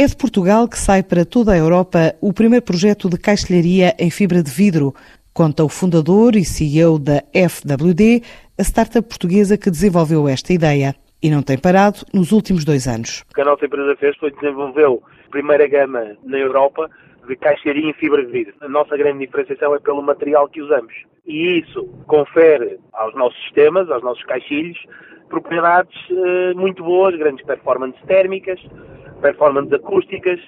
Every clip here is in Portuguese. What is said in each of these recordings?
É de Portugal que sai para toda a Europa o primeiro projeto de caixilharia em fibra de vidro, conta o fundador e CEO da FWD, a startup portuguesa que desenvolveu esta ideia. E não tem parado nos últimos dois anos. O que a nossa empresa fez foi desenvolver a primeira gama na Europa de caixaria em fibra de vidro. A nossa grande diferenciação é pelo material que usamos. E isso confere aos nossos sistemas, aos nossos caixilhos, propriedades eh, muito boas, grandes performances térmicas, performances acústicas,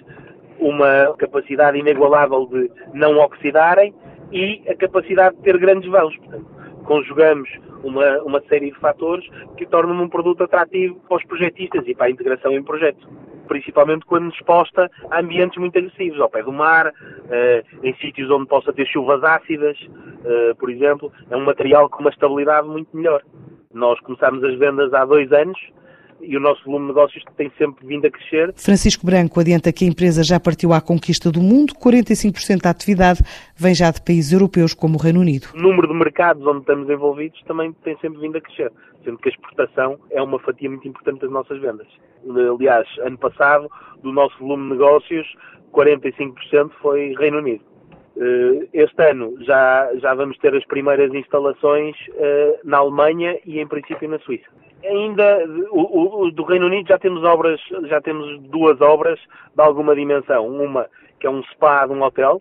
uma capacidade inigualável de não oxidarem e a capacidade de ter grandes vãos. Portanto, conjugamos uma, uma série de fatores que tornam um produto atrativo para os projetistas e para a integração em projeto. Principalmente quando exposta a ambientes muito agressivos, ao pé do mar, eh, em sítios onde possa ter chuvas ácidas, eh, por exemplo, é um material com uma estabilidade muito melhor. Nós começámos as vendas há dois anos e o nosso volume de negócios tem sempre vindo a crescer. Francisco Branco adianta que a empresa já partiu à conquista do mundo, 45% da atividade vem já de países europeus como o Reino Unido. O número de mercados onde estamos envolvidos também tem sempre vindo a crescer, sendo que a exportação é uma fatia muito importante das nossas vendas. Aliás, ano passado, do nosso volume de negócios, 45% foi Reino Unido. Eh, este ano já, já vamos ter as primeiras instalações eh, na Alemanha e em princípio na Suíça ainda o, o, do Reino Unido já temos obras, já temos duas obras de alguma dimensão. Uma que é um spa de um hotel,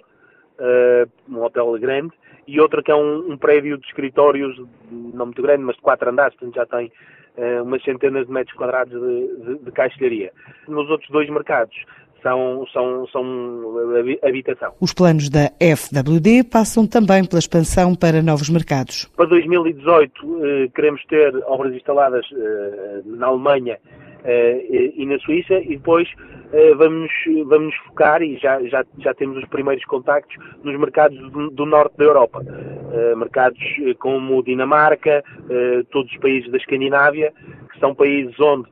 uh, um hotel grande, e outra que é um, um, prédio de escritórios, não muito grande, mas de quatro andares, portanto já tem uh, umas centenas de metros quadrados de, de, de caixilharia. Nos outros dois mercados são, são, são habitação. Os planos da FWD passam também pela expansão para novos mercados. Para 2018 eh, queremos ter obras instaladas eh, na Alemanha eh, e na Suíça e depois vamos, vamos focar e já, já, já temos os primeiros contactos nos mercados do, do norte da Europa. mercados como Dinamarca, todos os países da Escandinávia, que são países onde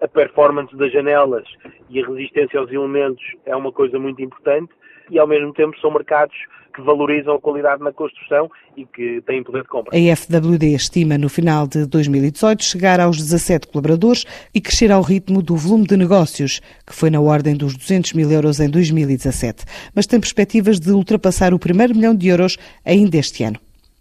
a performance das janelas e a resistência aos elementos é uma coisa muito importante e ao mesmo tempo são mercados que valorizam a qualidade na construção e que têm poder de compra. A FWD estima no final de 2018 chegar aos 17 colaboradores e crescer ao ritmo do volume de negócios, que foi na ordem dos 200 mil euros em 2017, mas tem perspectivas de ultrapassar o primeiro milhão de euros ainda este ano.